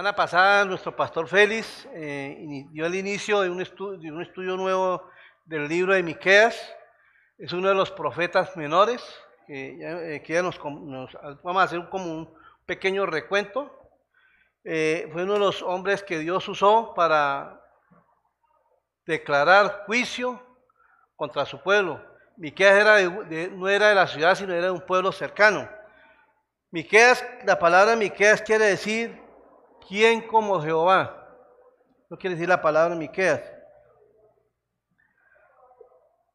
semana pasada nuestro pastor Félix eh, dio el inicio de un, de un, estudio nuevo del libro de Miqueas. Es uno de los profetas menores que ya, eh, que ya nos, nos, vamos a hacer como un pequeño recuento. Eh, fue uno de los hombres que Dios usó para declarar juicio contra su pueblo. Miqueas era de, no era de la ciudad, sino era de un pueblo cercano. Miqueas, la palabra Miqueas quiere decir ¿quién como Jehová? No quiere decir la palabra Miqueas.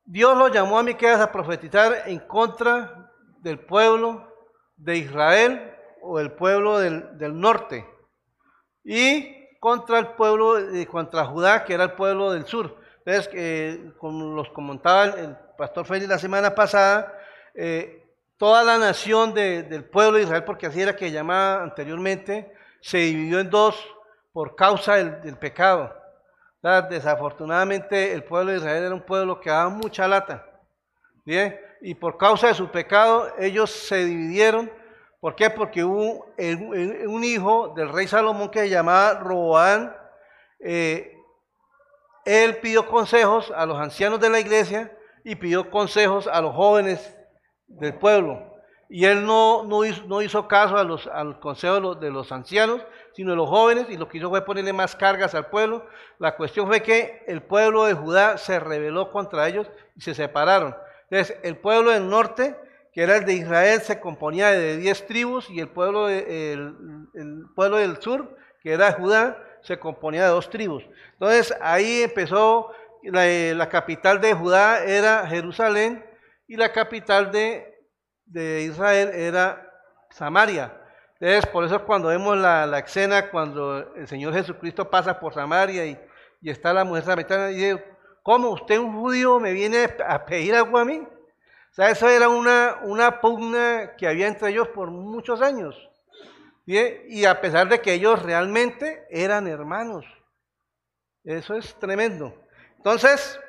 Dios lo llamó a Miqueas a profetizar en contra del pueblo de Israel o el pueblo del, del norte y contra el pueblo, de contra Judá, que era el pueblo del sur. Entonces, eh, como los comentaba el pastor Félix la semana pasada, eh, toda la nación de, del pueblo de Israel, porque así era que llamaba anteriormente, se dividió en dos por causa del, pecado. Desafortunadamente el pueblo de Israel era un pueblo que daba mucha lata. Bien, y por causa de su pecado ellos se dividieron. ¿Por qué? Porque hubo un hijo del rey Salomón que se llamaba Roboán. Eh, él pidió consejos a los ancianos de la iglesia y pidió consejos a los jóvenes del pueblo. Y él no, no, hizo, no hizo caso a los, al consejo de los, ancianos, sino de los jóvenes, y lo que hizo fue ponerle más cargas al pueblo. La cuestión fue que el pueblo de Judá se rebeló contra ellos y se separaron. Entonces, el pueblo del norte, que era el de Israel, se componía de diez tribus, y el pueblo, de, el, pueblo del sur, que era Judá, se componía de dos tribus. Entonces, ahí empezó, la, la capital de Judá era Jerusalén, y la capital de de Israel era Samaria. Entonces, por eso cuando vemos la, la escena, cuando el Señor Jesucristo pasa por Samaria y, y está la mujer samaritana, y dice, ¿cómo usted un judío me viene a pedir agua a mí? O sea, eso era una, una pugna que había entre ellos por muchos años. Y a pesar de que ellos realmente eran hermanos. Eso es tremendo. Entonces,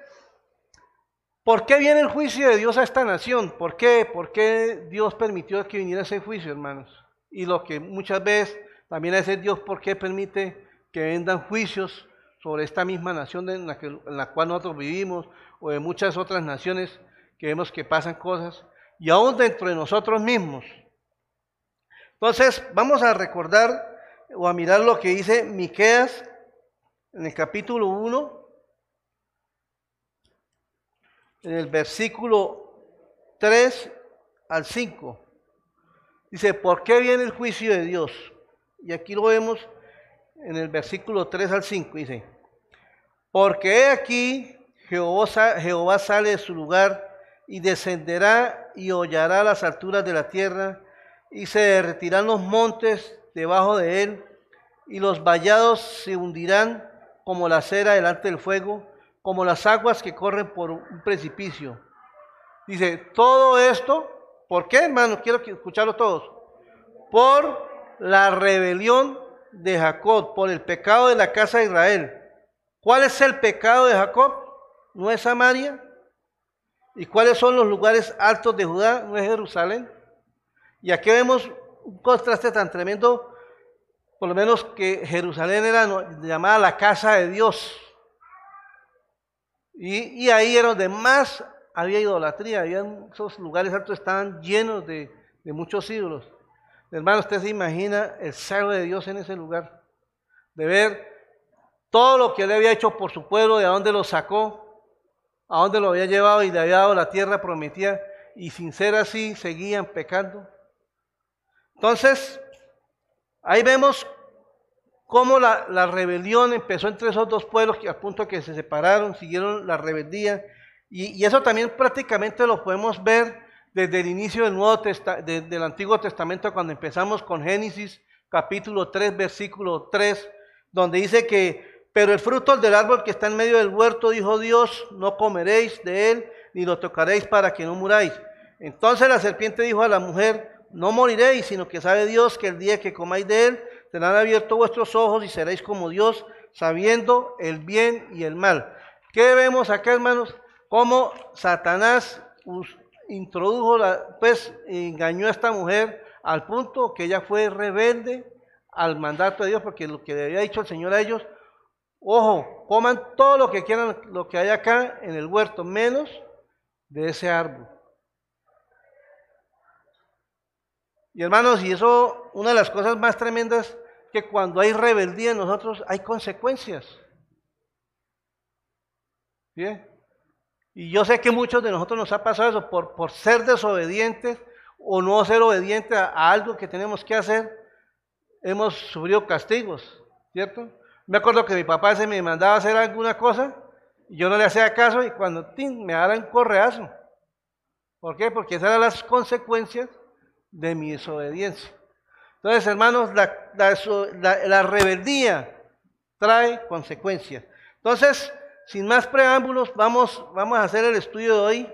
¿Por qué viene el juicio de Dios a esta nación? ¿Por qué? ¿Por qué Dios permitió que viniera ese juicio, hermanos? Y lo que muchas veces también hace Dios, ¿por qué permite que vendan juicios sobre esta misma nación en la, que, en la cual nosotros vivimos o de muchas otras naciones que vemos que pasan cosas y aún dentro de nosotros mismos? Entonces, vamos a recordar o a mirar lo que dice Miqueas en el capítulo 1, en el versículo 3 al 5. Dice, ¿por qué viene el juicio de Dios? Y aquí lo vemos en el versículo 3 al 5. Dice, porque he aquí Jehová, Jehová sale de su lugar y descenderá y hollará las alturas de la tierra y se derretirán los montes debajo de él y los vallados se hundirán como la cera delante del fuego como las aguas que corren por un precipicio. Dice, todo esto, ¿por qué, hermano? Quiero escucharlo todos. Por la rebelión de Jacob, por el pecado de la casa de Israel. ¿Cuál es el pecado de Jacob? ¿No es Samaria? ¿Y cuáles son los lugares altos de Judá? ¿No es Jerusalén? Y aquí vemos un contraste tan tremendo, por lo menos que Jerusalén era llamada la casa de Dios. Y, ahí era donde más había idolatría, esos lugares altos estaban llenos de, muchos ídolos. Hermano, usted se imagina el celo de Dios en ese lugar, de ver todo lo que él había hecho por su pueblo, de a dónde lo sacó, a dónde lo había llevado y le había dado la tierra prometida, y sin ser así seguían pecando. Entonces, ahí vemos cómo la, rebelión empezó entre esos dos pueblos que a punto que se separaron, siguieron la rebeldía. Y, eso también prácticamente lo podemos ver desde el inicio del, del Antiguo Testamento, cuando empezamos con Génesis capítulo 3, versículo 3, donde dice que, pero el fruto del árbol que está en medio del huerto, dijo Dios, no comeréis de él, ni lo tocaréis para que no muráis. Entonces la serpiente dijo a la mujer, no moriréis, sino que sabe Dios que el día que comáis de él, serán abiertos vuestros ojos y seréis como Dios, sabiendo el bien y el mal. ¿Qué vemos acá, hermanos? Cómo Satanás introdujo, pues engañó a esta mujer al punto que ella fue rebelde al mandato de Dios, porque lo que le había dicho el Señor a ellos, ojo, coman todo lo que quieran, lo que hay acá en el huerto, menos de ese árbol. Y hermanos, y eso, una de las cosas más tremendas, que cuando hay rebeldía en nosotros hay consecuencias. ¿Bien? Y yo sé que muchos de nosotros nos ha pasado eso por, por ser desobedientes o no ser obedientes a, algo que tenemos que hacer, hemos sufrido castigos, ¿cierto? Me acuerdo que mi papá se me mandaba hacer alguna cosa y yo no le hacía caso y cuando me daban correazo. ¿Por qué? Porque esas eran las consecuencias de mi desobediencia. Entonces, hermanos, la, rebeldía trae consecuencias. Entonces, sin más preámbulos, vamos, vamos a hacer el estudio de hoy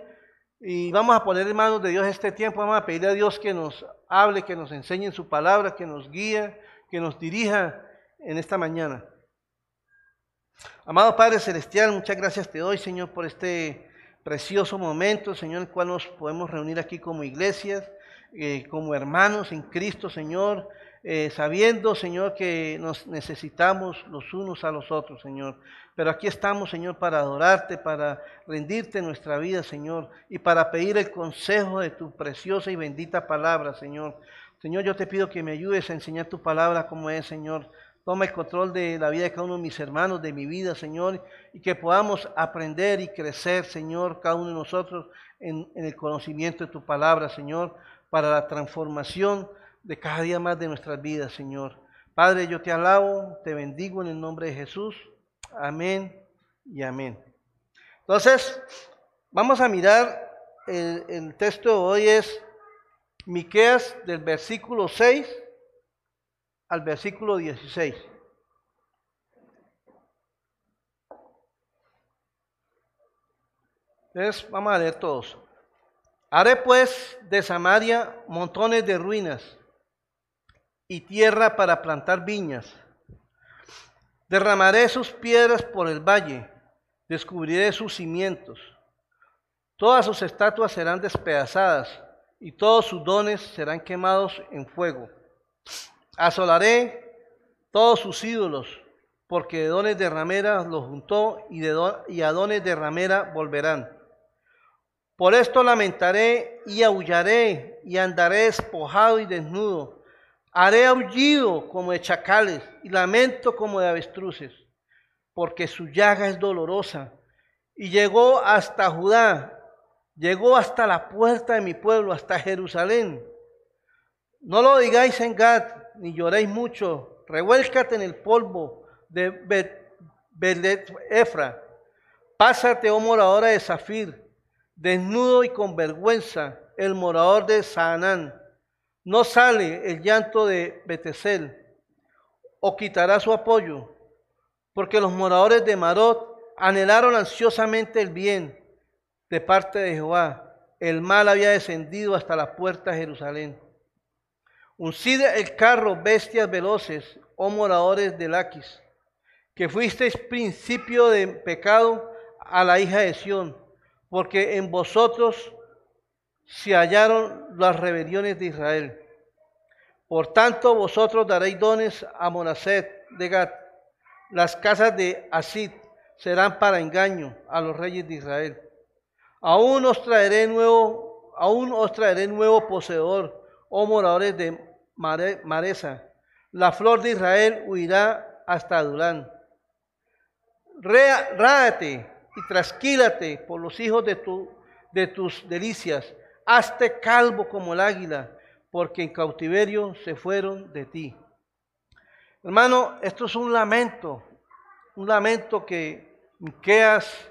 y vamos a poner en manos de Dios este tiempo. Vamos a pedirle a Dios que nos hable, que nos enseñe en su palabra, que nos guíe, que nos dirija en esta mañana. Amado Padre Celestial, muchas gracias te doy, Señor, por este precioso momento, Señor, en el cual nos podemos reunir aquí como iglesias, eh, como hermanos en Cristo, Señor. Eh, sabiendo, Señor, que nos necesitamos los unos a los otros, Señor. Pero aquí estamos, Señor, para adorarte, para rendirte nuestra vida, Señor, y para pedir el consejo de tu preciosa y bendita palabra, Señor. Señor, yo te pido que me ayudes a enseñar tu palabra como es, Señor. Toma el control de la vida de cada uno de mis hermanos, de mi vida, Señor, y que podamos aprender y crecer, Señor, cada uno de nosotros en, en el conocimiento de tu palabra, Señor, para la transformación de cada día más de nuestras vidas, Señor. Padre, yo te alabo, te bendigo en el nombre de Jesús. Amén y amén. Entonces, vamos a mirar el, texto de hoy es Miqueas del versículo 6 al versículo 16. Entonces, vamos a leer todos. Haré pues de Samaria montones de ruinas y tierra para plantar viñas Derramaré sus piedras por el valle, descubriré sus cimientos. Todas sus estatuas serán despedazadas y todos sus dones serán quemados en fuego. Asolaré todos sus ídolos, porque de dones de ramera los juntó y, de y a dones de ramera volverán. Por esto lamentaré y aullaré y andaré despojado y desnudo Haré aullido como de chacales y lamento como de avestruces, porque su llaga es dolorosa. Y llegó hasta Judá, llegó hasta la puerta de mi pueblo, hasta Jerusalén. No lo digáis en Gad, ni lloréis mucho. Revuélcate en el polvo de Bet Efra. Pásate, oh moradora de Zafir, desnudo y con vergüenza, el morador de Saanán no sale el llanto de Betesel, o quitará su apoyo, porque los moradores de Marot anhelaron ansiosamente el bien de parte de Jehová. El mal había descendido hasta la puerta de Jerusalén. Uncide el carro, bestias veloces, oh moradores de Laquis, que fuisteis principio de pecado a la hija de Sión, porque en vosotros se hallaron las rebeliones de Israel. Por tanto, vosotros daréis dones a Monaset de Gad. Las casas de Asid serán para engaño a los reyes de Israel. Aún os traeré nuevo, aún os traeré nuevo poseedor, oh moradores de Maresa. La flor de Israel huirá hasta Adulán. Ráate y trasquílate por los hijos de, de tus delicias hazte calvo como el águila, porque en cautiverio se fueron de ti. Hermano, esto es un lamento, un lamento que Miqueas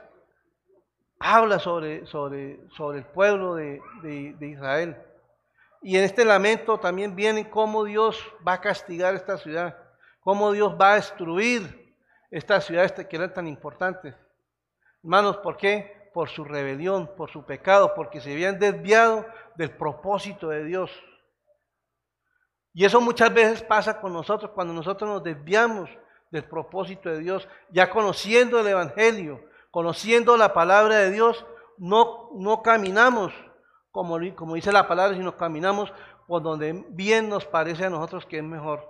habla sobre, sobre, sobre el pueblo de, de, Israel. Y en este lamento también viene cómo Dios va a castigar esta ciudad, cómo Dios va a destruir estas ciudades que eran tan importantes. Hermanos, ¿por qué? por su rebelión, por su pecado, porque se habían desviado del propósito de Dios. Y eso muchas veces pasa con nosotros cuando nosotros nos desviamos del propósito de Dios, ya conociendo el Evangelio, conociendo la palabra de Dios, no, no caminamos como, como dice la palabra, sino caminamos por donde bien nos parece a nosotros que es mejor.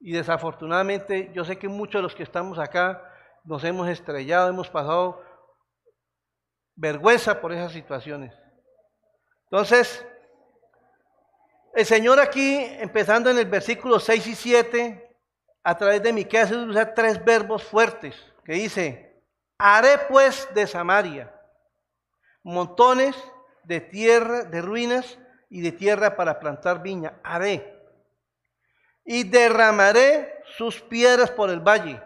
y desafortunadamente yo sé que muchos de los que estamos acá nos hemos estrellado, hemos pasado vergüenza por esas situaciones. Entonces, el Señor aquí, empezando en el versículo 6 y 7, a través de Miqueas usa tres verbos fuertes que dice, haré pues de Samaria montones de tierra, de ruinas y de tierra para plantar viña, haré. Y derramaré sus piedras por el valle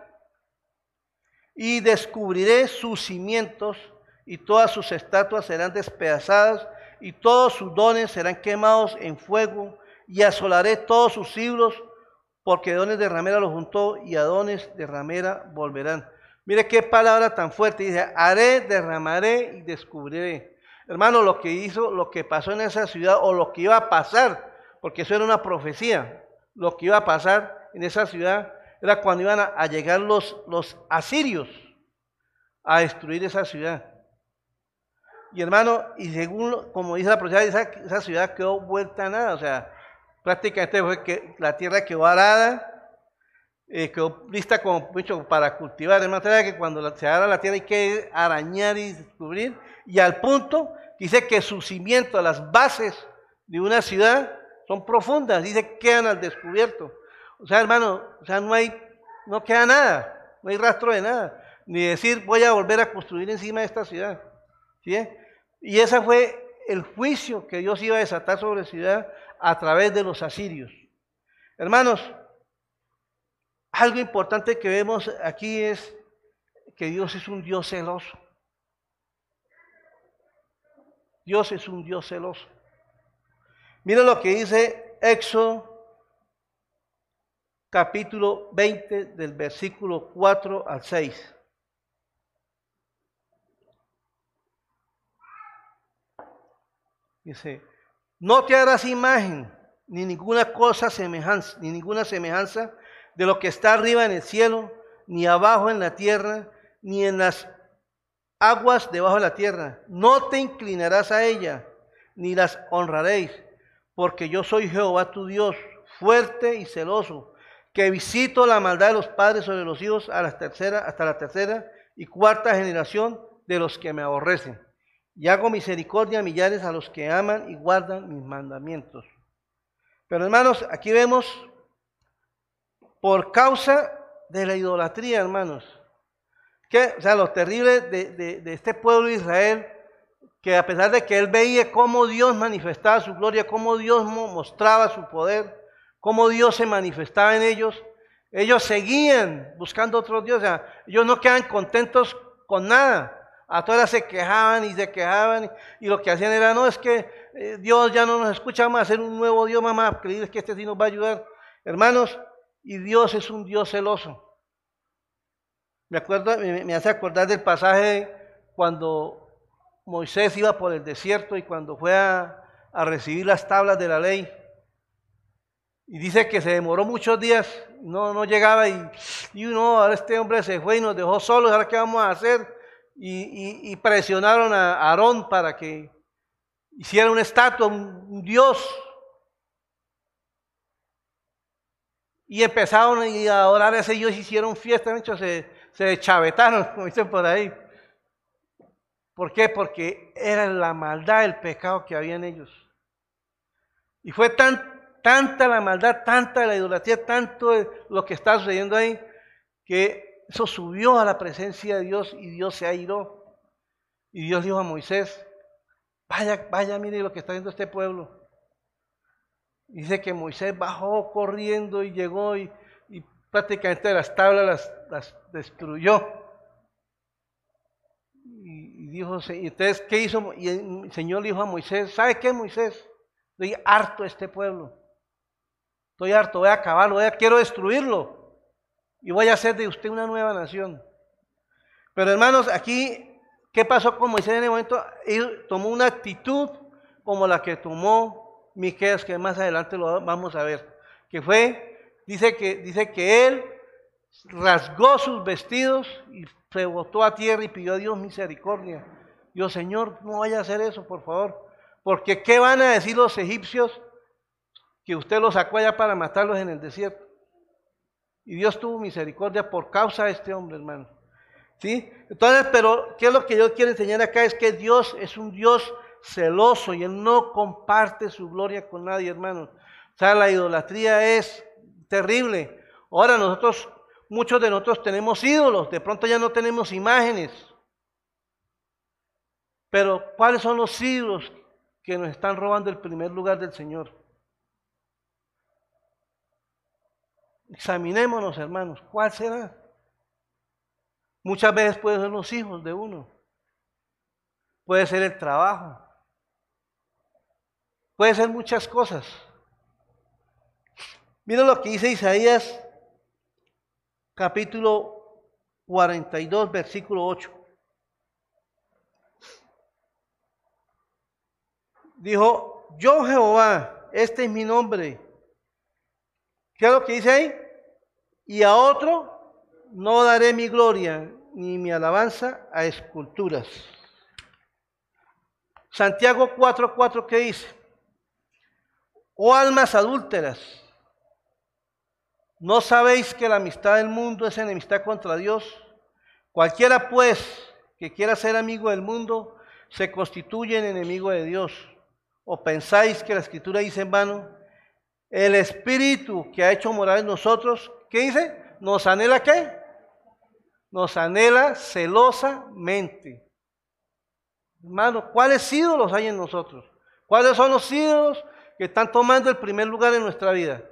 y descubriré sus cimientos y todas sus estatuas serán despedazadas y todos sus dones serán quemados en fuego y asolaré todos sus siglos porque dones de ramera los juntó y a dones de ramera volverán. Mire qué palabra tan fuerte. Dice, haré, derramaré y descubriré. Hermano, lo que hizo, lo que pasó en esa ciudad o lo que iba a pasar, porque eso era una profecía, lo que iba a pasar en esa ciudad era cuando iban a, llegar los, los asirios a destruir esa ciudad. Y hermano, y según como dice la profecía, esa, ciudad quedó vuelta a nada, o sea, prácticamente fue que la tierra quedó arada, eh, quedó lista como mucho para cultivar. Manera que cuando se ara la tierra hay que arañar y descubrir. Y al punto, dice que sus cimientos, las bases de una ciudad son profundas, dice quedan al descubierto. O sea, hermano, o sea, no hay, no queda nada, no hay rastro de nada. Ni decir voy a volver a construir encima de esta ciudad. ¿sí? Y ese fue el juicio que Dios iba a desatar sobre ciudad a través de los asirios. Hermanos, algo importante que vemos aquí es que Dios es un Dios celoso. Dios es un Dios celoso. Mira lo que dice Éxodo capítulo 20 del versículo 4 al 6. Dice, no te harás imagen ni ninguna cosa semejanza, ni ninguna semejanza de lo que está arriba en el cielo, ni abajo en la tierra, ni en las aguas debajo de la tierra. No te inclinarás a ella, ni las honraréis, porque yo soy Jehová tu Dios, fuerte y celoso que visito la maldad de los padres sobre los hijos a la tercera, hasta la tercera y cuarta generación de los que me aborrecen. Y hago misericordia a millares a los que aman y guardan mis mandamientos. Pero hermanos, aquí vemos por causa de la idolatría, hermanos. Que, o sea, lo terrible de, de este pueblo de Israel, que a pesar de que él veía cómo Dios manifestaba su gloria, cómo Dios mostraba su poder, cómo Dios se manifestaba en ellos, ellos seguían buscando otros dioses. O sea, ellos no quedan contentos con nada. A todas se quejaban y se quejaban y lo que hacían era, no, es que eh, Dios ya no nos escucha, vamos a hacer un nuevo Dios, mamá, creír que este sí nos va a ayudar. Hermanos, y Dios es un Dios celoso. Me, acuerdo, me hace acordar del pasaje cuando Moisés iba por el desierto y cuando fue a, a recibir las tablas de la ley. Y dice que se demoró muchos días, no, no llegaba y, y uno, ahora este hombre se fue y nos dejó solos, ahora qué vamos a hacer. Y, presionaron a Aarón para que hiciera una estatua, un, dios. Y empezaron a adorar a ese dios, hicieron fiesta, hecho, se, se chavetaron, como dicen por ahí. ¿Por qué? Porque era la maldad, el pecado que había en ellos. Y fue tan tanta la maldad, tanta la idolatría, tanto lo que está sucediendo ahí, que eso subió a la presencia de Dios y Dios se airó. Y Dios dijo a Moisés, vaya, vaya, mire lo que está haciendo este pueblo. Dice que Moisés bajó corriendo y llegó y, prácticamente las tablas las, destruyó. Y, dijo, entonces, ¿qué hizo? Y el Señor dijo a Moisés, ¿sabe qué, Moisés? Estoy harto de este pueblo. Estoy harto, voy a acabarlo, voy a, quiero destruirlo. Y voy a hacer de usted una nueva nación. Pero hermanos, aquí, ¿qué pasó con Moisés en el momento? Él tomó una actitud como la que tomó Miqueas, que más adelante lo vamos a ver. Que fue, dice que, dice que él rasgó sus vestidos y se botó a tierra y pidió a Dios misericordia. Dios, Señor, no vaya a hacer eso, por favor. Porque ¿qué van a decir los egipcios? que usted los sacó allá para matarlos en el desierto. Y Dios tuvo misericordia por causa de este hombre, hermano. ¿Sí? Entonces, pero, ¿qué es lo que yo quiero enseñar acá? Es que Dios es un Dios celoso y Él no comparte su gloria con nadie, hermano. O sea, la idolatría es terrible. Ahora nosotros, muchos de nosotros tenemos ídolos, de pronto ya no tenemos imágenes. Pero, ¿cuáles son los ídolos que nos están robando el primer lugar del Señor? Examinémonos, hermanos, ¿cuál será? Muchas veces pueden ser los hijos de uno, puede ser el trabajo, puede ser muchas cosas. Miren lo que dice Isaías capítulo 42, versículo 8. Dijo, yo Jehová, este es mi nombre. ¿Qué es lo que dice ahí? Y a otro no daré mi gloria ni mi alabanza a esculturas. Santiago 4:4, ¿qué dice? Oh almas adúlteras, ¿no sabéis que la amistad del mundo es enemistad contra Dios? Cualquiera pues que quiera ser amigo del mundo se constituye en enemigo de Dios. ¿O pensáis que la escritura dice en vano? El Espíritu que ha hecho morar en nosotros, ¿qué dice? ¿Nos anhela qué? Nos anhela celosamente. Hermano, ¿cuáles ídolos hay en nosotros? ¿Cuáles son los ídolos que están tomando el primer lugar en nuestra vida?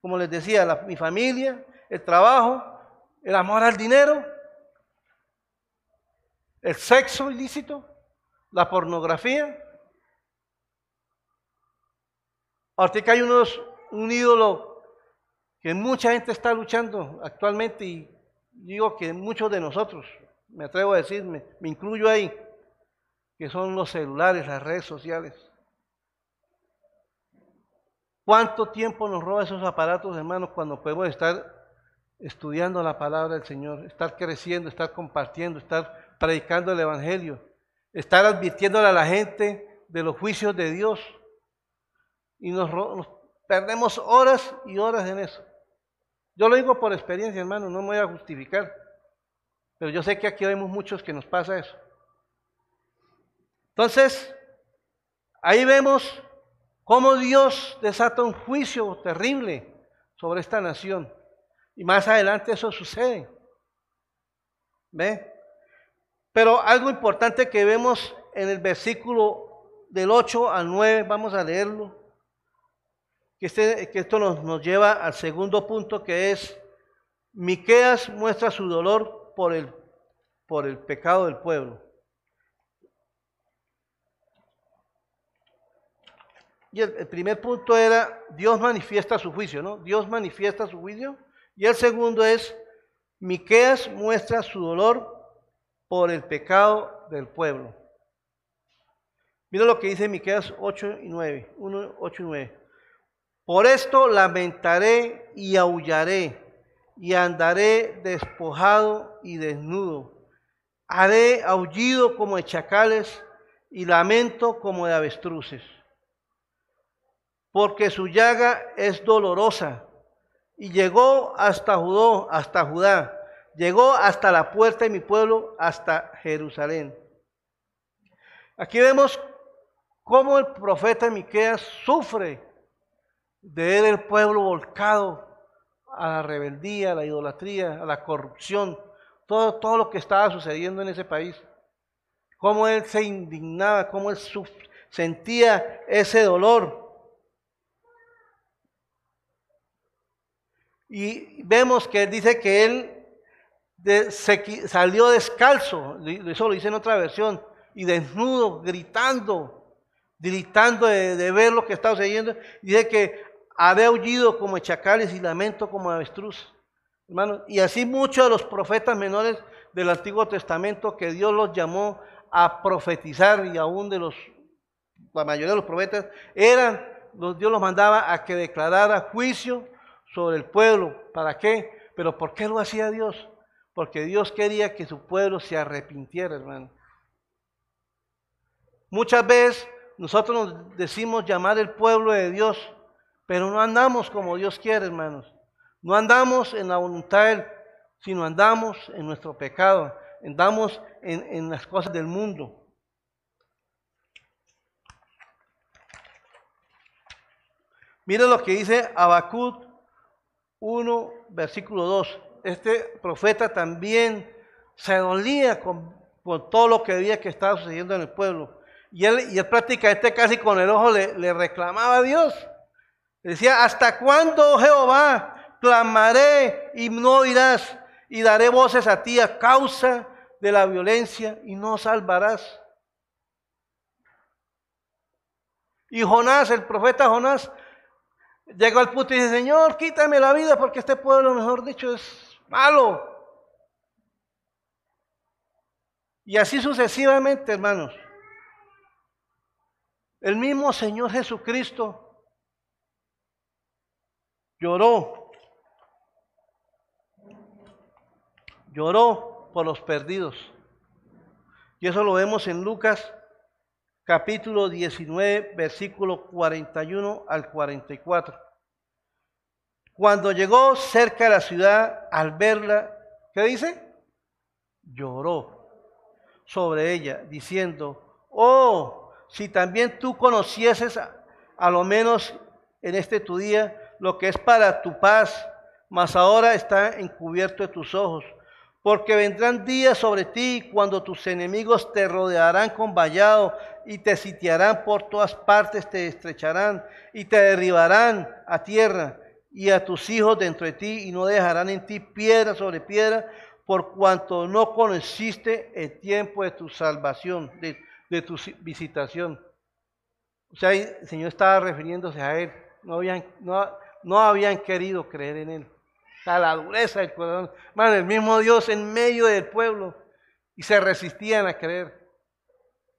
Como les decía, mi familia, el trabajo, el amor al dinero, el sexo ilícito, la pornografía. Ahorita hay unos, un ídolo que mucha gente está luchando actualmente y digo que muchos de nosotros, me atrevo a decirme, me incluyo ahí, que son los celulares, las redes sociales. ¿Cuánto tiempo nos roba esos aparatos, hermanos, cuando podemos estar estudiando la palabra del Señor, estar creciendo, estar compartiendo, estar predicando el Evangelio, estar advirtiéndole a la gente de los juicios de Dios? y nos, perdemos horas y horas en eso. Yo lo digo por experiencia, hermano, no me voy a justificar, pero yo sé que aquí vemos muchos que nos pasa eso. Entonces, ahí vemos cómo Dios desata un juicio terrible sobre esta nación. Y más adelante eso sucede. ¿Ve? Pero algo importante que vemos en el versículo del 8 al 9, vamos a leerlo que, este, que esto nos, nos, lleva al segundo punto que es, Miqueas muestra su dolor por el, por el pecado del pueblo. Y el, el, primer punto era, Dios manifiesta su juicio, ¿no? Dios manifiesta su juicio. Y el segundo es, Miqueas muestra su dolor por el pecado del pueblo. Mira lo que dice Miqueas 8 y 9, 1, 8 y 9. Por esto lamentaré y aullaré y andaré despojado y desnudo. Haré aullido como de chacales y lamento como de avestruces. Porque su llaga es dolorosa y llegó hasta Judá, hasta Judá, llegó hasta la puerta de mi pueblo, hasta Jerusalén. Aquí vemos cómo el profeta Miqueas sufre de ver el pueblo volcado a la rebeldía, a la idolatría, a la corrupción, todo, todo lo que estaba sucediendo en ese país. Cómo él se indignaba, cómo él sentía ese dolor. Y vemos que él dice que él salió descalzo, eso lo dice en otra versión, y desnudo, gritando, gritando de, de ver lo que estaba sucediendo. Dice que haré aullido como chacales y lamento como avestruz. Hermano, y así muchos de los profetas menores del Antiguo Testamento que Dios los llamó a profetizar y aún de los, la mayoría de los profetas, eran, Dios los mandaba a que declarara juicio sobre el pueblo. ¿Para qué? Pero ¿por qué lo hacía Dios? Porque Dios quería que su pueblo se arrepintiera, hermano. Muchas veces nosotros nos decimos llamar el pueblo de Dios pero no andamos como Dios quiere, hermanos. No andamos en la voluntad de Él, sino andamos en nuestro pecado, andamos en, las cosas del mundo. Mire lo que dice Habacuc 1, versículo 2. Este profeta también se dolía con, todo lo que veía que estaba sucediendo en el pueblo. Y él, y él prácticamente casi con el ojo le, le reclamaba a Dios. Decía, ¿hasta cuándo, Jehová, clamaré y no oirás? Y daré voces a ti a causa de la violencia y no salvarás. Y Jonás, el profeta Jonás, llegó al punto y dice, Señor, quítame la vida porque este pueblo, mejor dicho, es malo. Y así sucesivamente, hermanos. El mismo Señor Jesucristo lloró, lloró por los perdidos. Y eso lo vemos en Lucas capítulo 19, versículo 41 al 44. Cuando llegó cerca de la ciudad, al verla, ¿qué dice? Lloró sobre ella, diciendo, oh, si también tú conocieses a, a lo menos en este tu día lo que es para tu paz, mas ahora está encubierto de tus ojos porque vendrán días sobre ti cuando tus enemigos te rodearán con vallado y te sitiarán por todas partes, te estrecharán y te derribarán a tierra y a tus hijos dentro de ti y no dejarán en ti piedra sobre piedra por cuanto no conociste el tiempo de tu salvación, de, tu visitación. O sea, el Señor estaba refiriéndose a Él. No habían, no, no habían querido creer en Él la dureza del corazón. Man, el mismo Dios en medio del pueblo y se resistían a creer.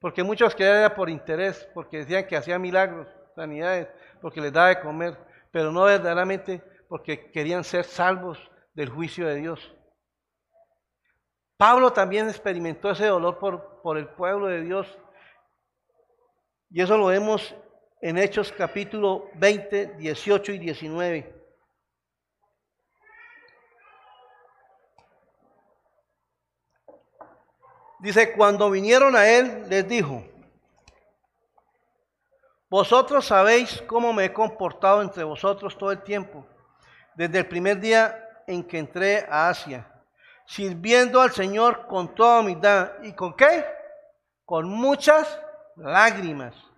Porque muchos creían por interés, porque decían que hacía milagros, sanidades, porque les daba de comer, pero no verdaderamente porque querían ser salvos del juicio de Dios. Pablo también experimentó ese dolor por, por el pueblo de Dios. Y eso lo vemos en Hechos capítulo 20, 18 y 19. Dice, cuando vinieron a él, les dijo, vosotros sabéis cómo me he comportado entre vosotros todo el tiempo, desde el primer día en que entré a Asia, sirviendo al Señor con toda humildad. ¿Y con qué? Con muchas lágrimas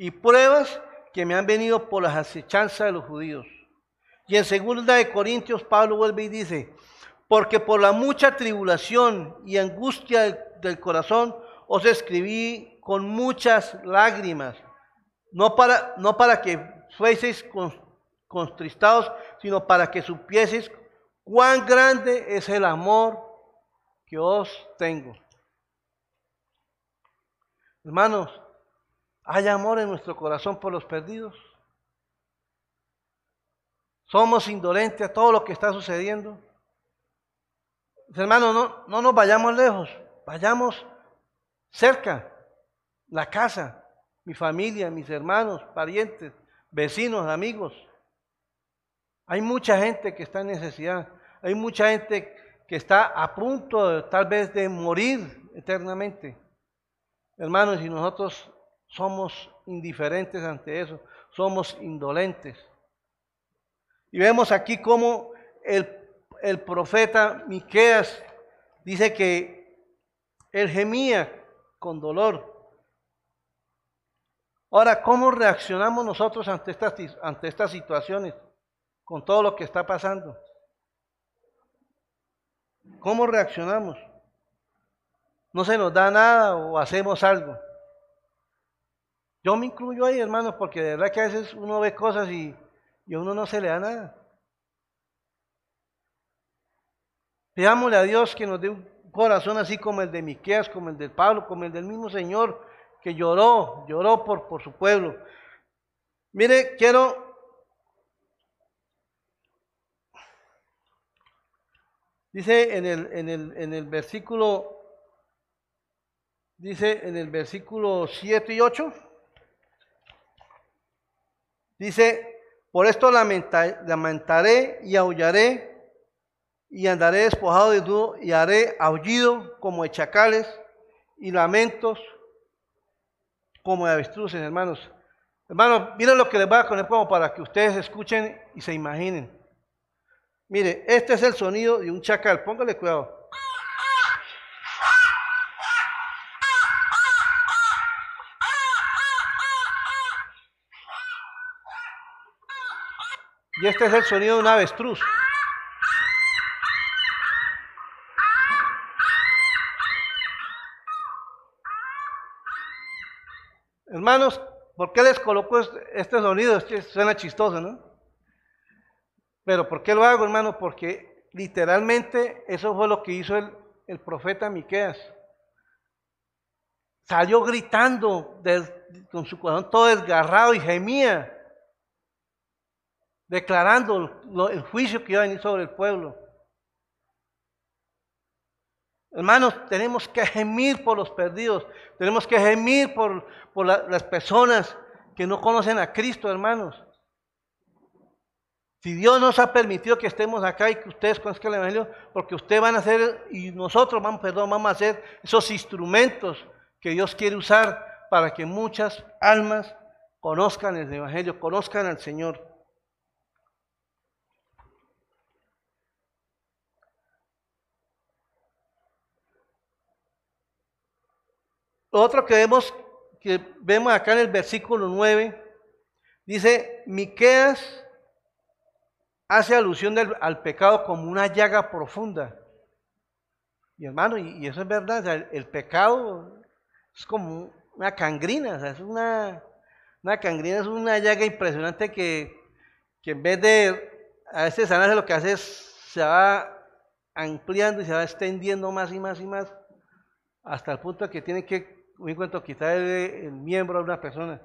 y pruebas que me han venido por las acechanzas de los judíos. Y en segunda de Corintios, Pablo vuelve y dice, porque por la mucha tribulación y angustia del, corazón os escribí con muchas lágrimas, no para, no para que fueseis contristados, sino para que supieseis cuán grande es el amor que os tengo. Hermanos, ¿hay amor en nuestro corazón por los perdidos? ¿Somos indolentes a todo lo que está sucediendo? Hermanos, no, no nos vayamos lejos, vayamos cerca, la casa, mi familia, mis hermanos, parientes, vecinos, amigos. Hay mucha gente que está en necesidad, hay mucha gente que está a punto tal vez de morir eternamente. Hermanos, y nosotros somos indiferentes ante eso, somos indolentes. Y vemos aquí cómo el el profeta Miqueas dice que él gemía con dolor. Ahora, ¿cómo reaccionamos nosotros ante estas, ante estas situaciones, con todo lo que está pasando? ¿Cómo reaccionamos? ¿No se nos da nada o hacemos algo? Yo me incluyo ahí, hermanos, porque de verdad que a veces uno ve cosas y, y a uno no se le da nada. Pidámosle a Dios que nos dé un corazón así como el de Miqueas, como el de Pablo, como el del mismo Señor que lloró, lloró por, por su pueblo. Mire, quiero Dice en el, en el, en el versículo, dice en el versículo 7 y 8, dice, Por esto lamentaré y aullaré y andaré despojado de dudo y haré aullido como de chacales y lamentos como de avestruces, hermanos. Hermanos, miren lo que les voy a poner como para que ustedes escuchen y se imaginen. Mire, este es el sonido de un chacal, póngale cuidado. Y este es el sonido de un avestruz. Hermanos, ¿por qué les coloco este, sonido? Este suena chistoso, ¿no? Pero ¿por qué lo hago, hermano? Porque literalmente eso fue lo que hizo el, el profeta Miqueas. Salió gritando con su corazón todo desgarrado y gemía declarando el juicio que iba a venir sobre el pueblo. Hermanos, tenemos que gemir por los perdidos, tenemos que gemir por, por las personas que no conocen a Cristo, hermanos. Si Dios nos ha permitido que estemos acá y que ustedes conozcan el Evangelio, porque ustedes van a ser, y nosotros vamos, perdón, vamos a hacer esos instrumentos que Dios quiere usar para que muchas almas conozcan el Evangelio, conozcan al Señor. Otro que vemos, que vemos acá en el versículo 9, dice, Miqueas hace alusión al pecado como una llaga profunda. Y hermano, y, eso es verdad, el, pecado es como una cangrina, es una, una cangrina, es una llaga impresionante que, que en vez de a veces sanarse lo que hace es se va ampliando y se va extendiendo más y más y más hasta el punto que tiene que un encuentro quitar el, miembro a una persona.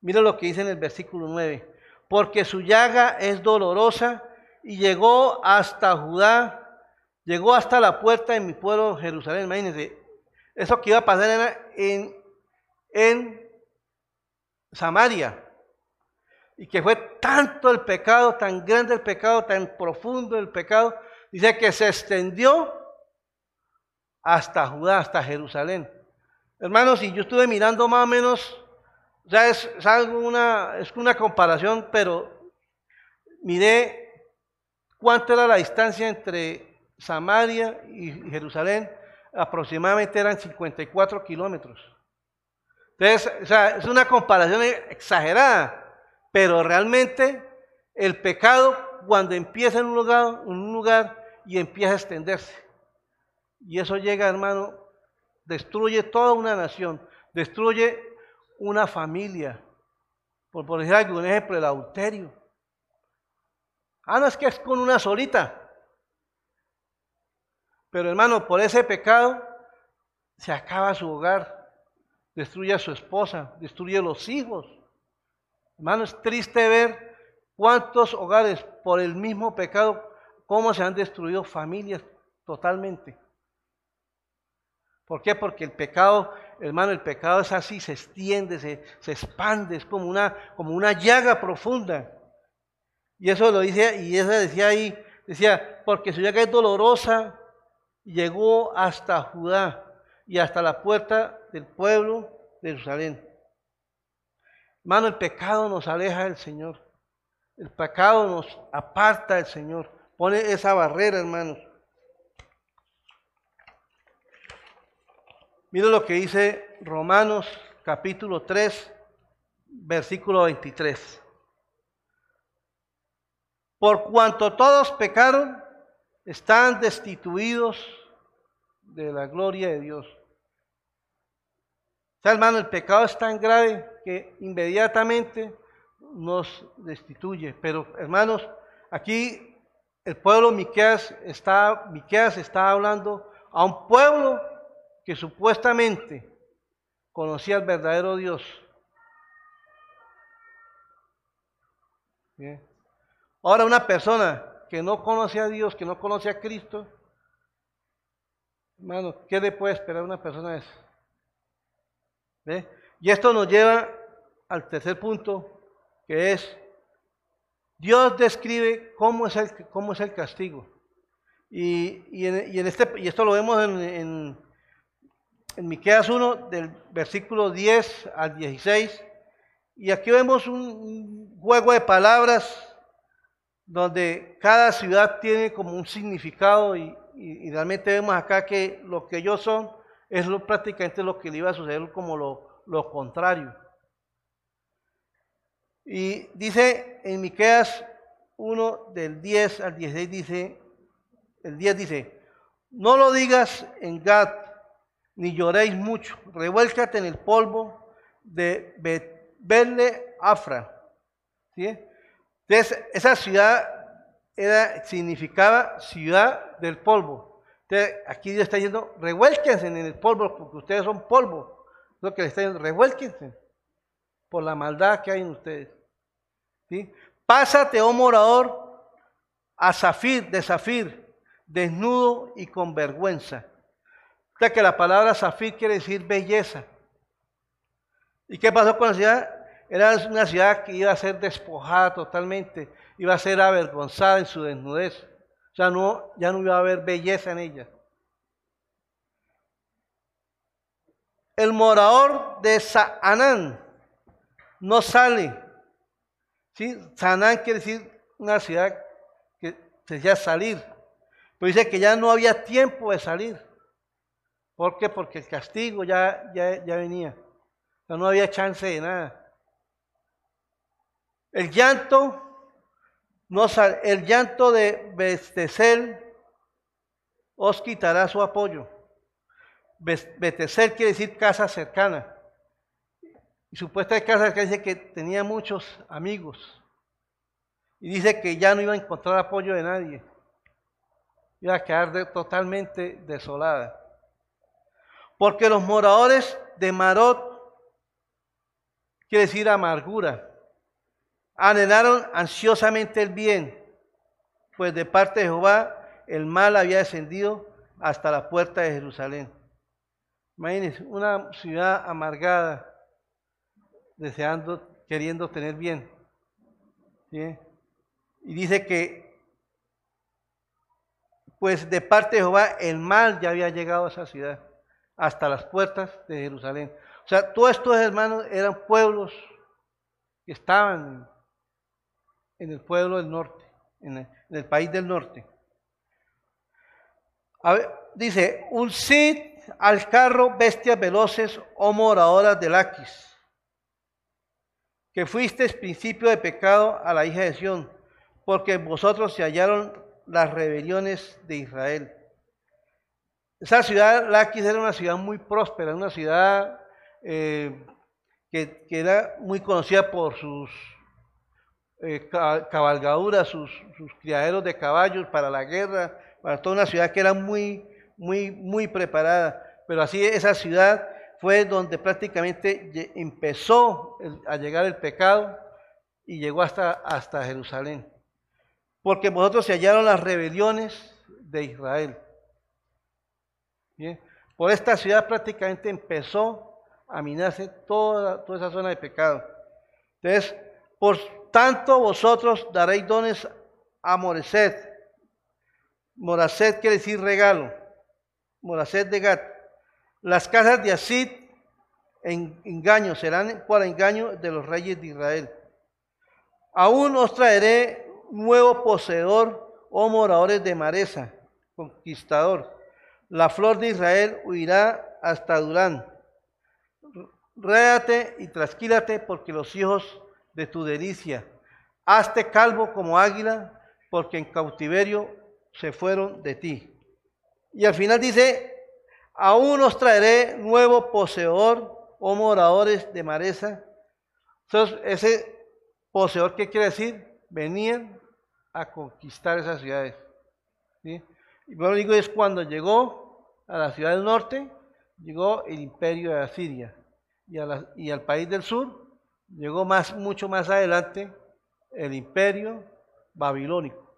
Mira lo que dice en el versículo 9. Porque su llaga es dolorosa y llegó hasta Judá, llegó hasta la puerta de mi pueblo Jerusalén. Imagínense, eso que iba a pasar era en, en Samaria. Y que fue tanto el pecado, tan grande el pecado, tan profundo el pecado, dice que se extendió hasta Judá, hasta Jerusalén. Hermanos, y yo estuve mirando más o menos, ya es, una, es una comparación, pero miré cuánto era la distancia entre Samaria y Jerusalén, aproximadamente eran 54 kilómetros. Entonces, o sea, es una comparación exagerada, pero realmente el pecado cuando empieza en un lugar, en un lugar y empieza a extenderse. Y eso llega, hermano, destruye toda una nación, destruye una familia. Por, por ejemplo, un ejemplo, el adulterio. Ah, no es que es con una solita. Pero hermano, por ese pecado se acaba su hogar, destruye a su esposa, destruye a los hijos. Hermano, es triste ver cuántos hogares por el mismo pecado, cómo se han destruido familias totalmente. ¿Por qué? Porque el pecado, hermano, el pecado es así, se extiende, se, se expande, es como una, como una llaga profunda. Y eso lo dice, y eso decía ahí, decía, porque su llaga es dolorosa, llegó hasta Judá y hasta la puerta del pueblo de Jerusalén. Hermano, el pecado nos aleja del Señor. El pecado nos aparta del Señor. Pone esa barrera, hermanos. Mira lo que dice Romanos capítulo 3, versículo 23. Por cuanto todos pecaron, están destituidos de la gloria de Dios. O sea, hermano, el pecado es tan grave que inmediatamente nos destituye. Pero, hermanos, aquí el pueblo Miqueas está, Miqueas está hablando a un pueblo que supuestamente conocía al verdadero Dios. Ahora una persona que no conoce a Dios, que no conoce a Cristo, hermano, ¿qué le puede esperar a una persona esa? Y esto nos lleva al tercer punto, que es, Dios describe cómo es el, cómo es el castigo. Y, y, en, este, y esto lo vemos en, en Miqueas 1, del versículo 10 al 16. Y aquí vemos un juego de palabras donde cada ciudad tiene como un significado y, realmente vemos acá que lo que ellos son es prácticamente lo que le iba a suceder como lo, lo contrario. Y dice en Miqueas 1 del 10 al 16 dice, el 10 dice, no lo digas en Gad, ni lloréis mucho, revuélcate en el polvo de Belle Afra. ¿Sí? Entonces, esa ciudad era, significaba ciudad del polvo. Entonces, aquí Dios está diciendo, revuélquense en el polvo, porque ustedes son polvo. lo que le está diciendo, revuélquense por la maldad que hay en ustedes. ¿Sí? Pásate, oh morador, a Zafir, de Zafir, desnudo y con vergüenza. O sea que la palabra Zafir quiere decir belleza. ¿Y qué pasó con la ciudad? Era una ciudad que iba a ser despojada totalmente, iba a ser avergonzada en su desnudez. O sea, no, ya no iba a haber belleza en ella. El morador de Saanán no sale. ¿Sí? Saanán quiere decir una ciudad que se decía salir. Pero dice que ya no había tiempo de salir. ¿Por qué? Porque el castigo ya, ya, ya venía. no había chance de nada. El llanto, no el llanto de Bestesel os quitará su apoyo. Betesel quiere decir casa cercana. Y supuesta casa cercana dice que tenía muchos amigos. Y dice que ya no iba a encontrar apoyo de nadie. Iba a quedar totalmente desolada. Porque los moradores de Marot, quiere decir amargura, anhelaron ansiosamente el bien, pues de parte de Jehová el mal había descendido hasta la puerta de Jerusalén. Imagínense, una ciudad amargada, deseando, queriendo tener bien. Y dice que, pues de parte de Jehová el mal ya había llegado a esa ciudad, hasta las puertas de Jerusalén. O sea, todos estos hermanos eran pueblos que estaban en el pueblo del norte, en el, país del norte. dice, un Cid al carro, bestias veloces, o moradoras del Aquis, que fuisteis principio de pecado a la hija de Sión, porque vosotros se hallaron las rebeliones de Israel. Esa ciudad, Laquis, era una ciudad muy próspera, una ciudad eh, que, que, era muy conocida por sus eh, cabalgaduras, sus, criaderos de caballos para la guerra, para toda una ciudad que era muy, muy, muy preparada. Pero así esa ciudad fue donde prácticamente empezó a llegar el pecado y llegó hasta, hasta Jerusalén. Porque vosotros se hallaron las rebeliones de Israel. Por esta ciudad prácticamente empezó a minarse toda, toda esa zona de pecado. Entonces, por tanto vosotros daréis dones a Moreset. Moraset quiere decir regalo. Moraset de Gat. Las casas de Asid en engaño serán para engaño de los reyes de Israel. Aún os traeré nuevo poseedor, oh moradores de Maresa, conquistador. La flor de Israel huirá hasta Durán. Réate y trasquílate porque los hijos de tu delicia. Hazte calvo como águila, porque en cautiverio se fueron de ti. Y al final dice, aún os traeré nuevo poseedor, o moradores de Maresa. Entonces, ese poseedor, ¿qué quiere decir? Venían a conquistar esas ciudades. Y bueno, digo, es cuando llegó a la ciudad del norte, llegó el imperio de Asiria. Y, y al país del sur llegó más, mucho más adelante el imperio babilónico.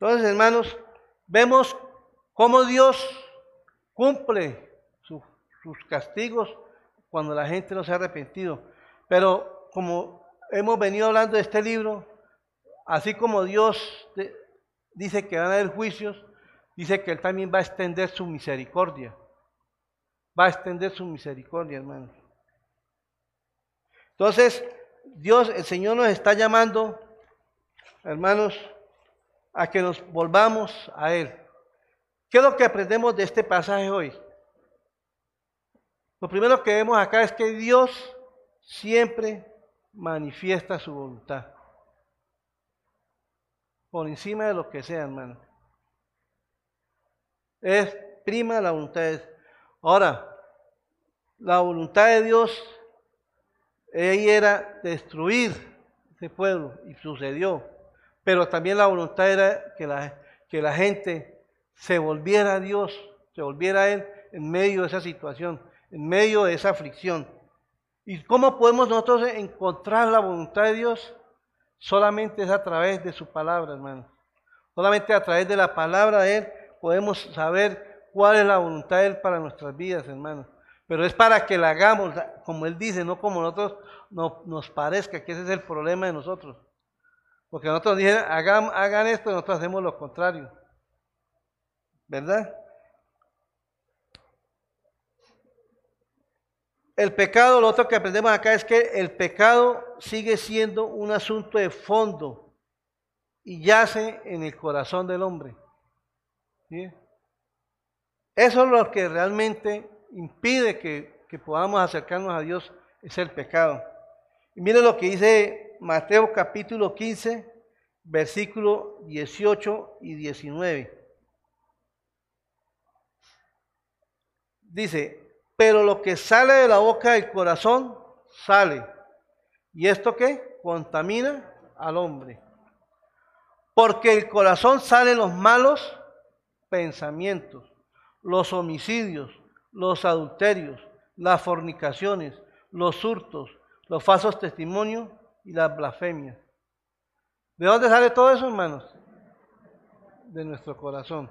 Entonces, hermanos, vemos cómo Dios cumple sus castigos cuando la gente no se ha arrepentido. Pero como hemos venido hablando de este libro, así como Dios dice que van a haber juicios, dice que Él también va a extender su misericordia. Va a extender su misericordia, hermanos. Entonces, Dios, el Señor nos está llamando, hermanos, a que nos volvamos a Él. ¿Qué es lo que aprendemos de este pasaje hoy? Lo primero que vemos acá es que Dios siempre manifiesta su voluntad. Por encima de lo que sea, hermano. Es prima la voluntad de Dios. Ahora, la voluntad de Dios ella era destruir ese pueblo y sucedió. Pero también la voluntad era que la, que la gente se volviera a Dios, se volviera a Él en medio de esa situación, en medio de esa aflicción. ¿Y cómo podemos nosotros encontrar la voluntad de Dios? Solamente es a través de su palabra, hermano. Solamente a través de la palabra de Él podemos saber cuál es la voluntad de Él para nuestras vidas, hermano. Pero es para que la hagamos, como Él dice, no como nosotros no, nos parezca que ese es el problema de nosotros. Porque nosotros dicen, hagan, hagan esto, nosotros hacemos lo contrario. ¿Verdad? El pecado, lo otro que aprendemos acá es que el pecado sigue siendo un asunto de fondo y yace en el corazón del hombre. Eso es lo que realmente impide que, podamos acercarnos a Dios es el pecado. Y mire lo que dice Mateo capítulo 15, versículo 18 y 19. Dice, pero lo que sale de la boca del corazón sale. ¿Y esto qué? Contamina al hombre. Porque el corazón sale los malos pensamientos, los homicidios, los adulterios, las fornicaciones, los hurtos, los falsos testimonios y las blasfemias. ¿De dónde sale todo eso, hermanos? De nuestro corazón.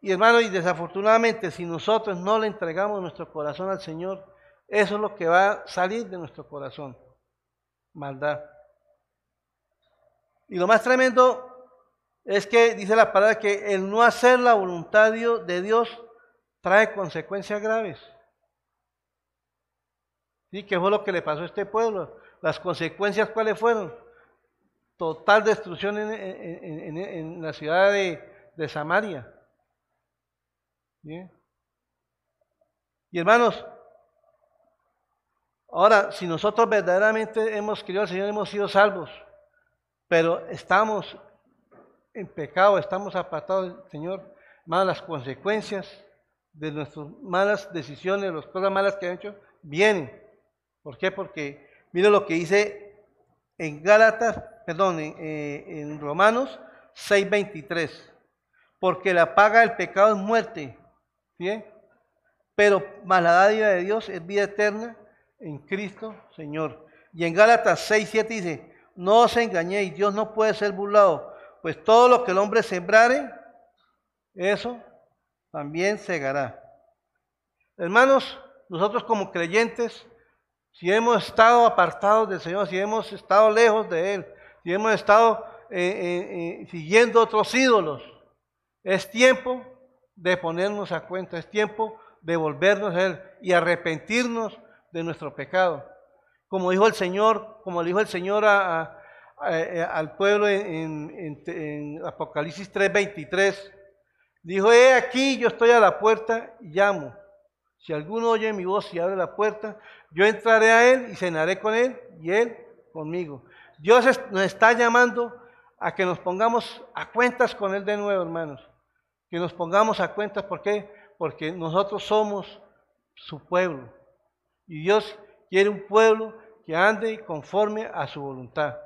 Y hermano, y desafortunadamente, si nosotros no le entregamos nuestro corazón al Señor, eso es lo que va a salir de nuestro corazón. Maldad. Y lo más tremendo es que dice la palabra que el no hacer la voluntad de Dios trae consecuencias graves. ¿Sí? ¿Qué fue lo que le pasó a este pueblo? Las consecuencias, ¿cuáles fueron? Total destrucción en, la ciudad de, Samaria. Y hermanos, ahora, si nosotros verdaderamente hemos querido al Señor, hemos sido salvos, pero estamos en pecado, estamos apartados del Señor, malas consecuencias de nuestras malas decisiones, las cosas malas que han hecho, vienen. ¿Por qué? Porque mire lo que dice en Gálatas, perdón, en, eh, en Romanos 6:23. Porque la paga del pecado es muerte, ¿sí? pero más la dádiva de Dios es vida eterna en Cristo Señor. Y en Gálatas 6:7 dice, no os engañéis, Dios no puede ser burlado pues todo lo que el hombre sembrare, eso también segará. Hermanos, nosotros como creyentes, si hemos estado apartados del Señor, si hemos estado lejos de Él, si hemos estado eh, eh, eh, siguiendo otros ídolos, es tiempo de ponernos a cuenta, es tiempo de volvernos a Él y arrepentirnos de nuestro pecado. Como dijo el Señor, como dijo el Señor eh, al pueblo en, en Apocalipsis 3:23. Dijo, he aquí, yo estoy a la puerta y llamo. Si alguno oye mi voz y abre la puerta, yo entraré a él y cenaré con él y él conmigo. Dios nos está llamando a que nos pongamos a cuentas con él de nuevo, hermanos. Que nos pongamos a cuentas, ¿por qué? Porque nosotros somos su pueblo. Y Dios quiere un pueblo que ande conforme a su voluntad.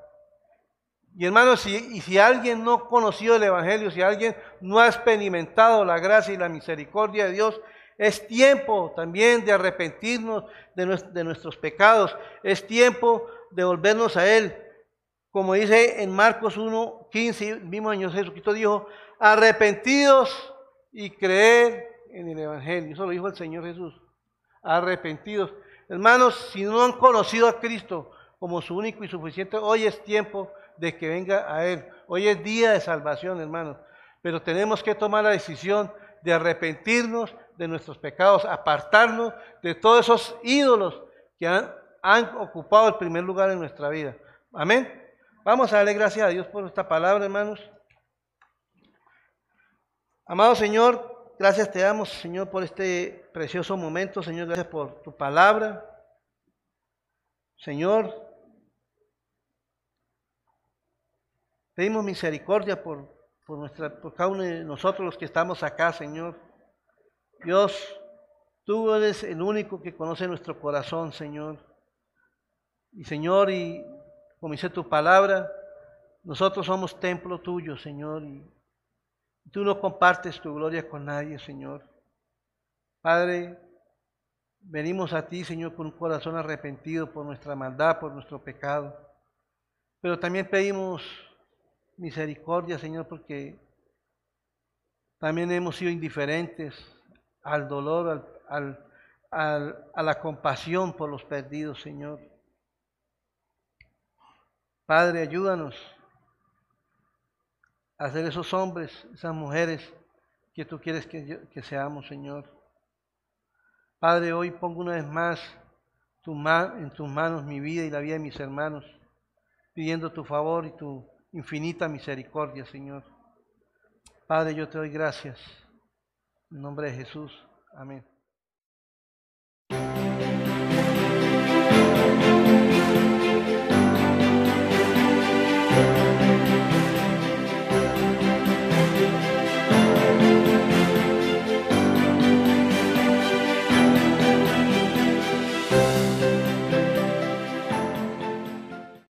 Y hermanos, si, y si alguien no ha conocido el Evangelio, si alguien no ha experimentado la gracia y la misericordia de Dios, es tiempo también de arrepentirnos de, nuestros pecados. Es tiempo de volvernos a Él. Como dice en Marcos 1, 15, el mismo año Jesucristo dijo, arrepentidos y creer en el Evangelio. Eso lo dijo el Señor Jesús. arrepentidos. Hermanos, si no han conocido a Cristo como su único y suficiente, hoy es tiempo de que venga a Él. Hoy es día de salvación, hermanos. Pero tenemos que tomar la decisión de arrepentirnos de nuestros pecados, apartarnos de todos esos ídolos que han, ocupado el primer lugar en nuestra vida. Amén. Vamos a darle gracias a Dios por esta palabra, hermanos. Amado Señor, gracias te damos, Señor, por este precioso momento. Señor, gracias por tu palabra. Señor, pedimos misericordia por, por, nuestra, por cada uno de nosotros los que estamos acá, Señor. Dios, tú eres el único que conoce nuestro corazón, Señor. Y Señor, y como tu palabra, nosotros somos templo tuyo, Señor, Tú no compartes tu gloria con nadie, Señor. Padre, venimos a ti, Señor, con un corazón arrepentido por nuestra maldad, por nuestro pecado. Pero también pedimos misericordia, Señor, porque también hemos sido indiferentes al dolor, al, a la compasión por los perdidos, Señor. Padre, ayúdanos hacer esos hombres, esas mujeres que tú quieres que, seamos, Señor. Padre, hoy pongo una vez más en tus manos mi vida y la vida de mis hermanos, pidiendo tu favor y tu infinita misericordia, Señor. Padre, yo te doy gracias. En nombre de Jesús. Amén.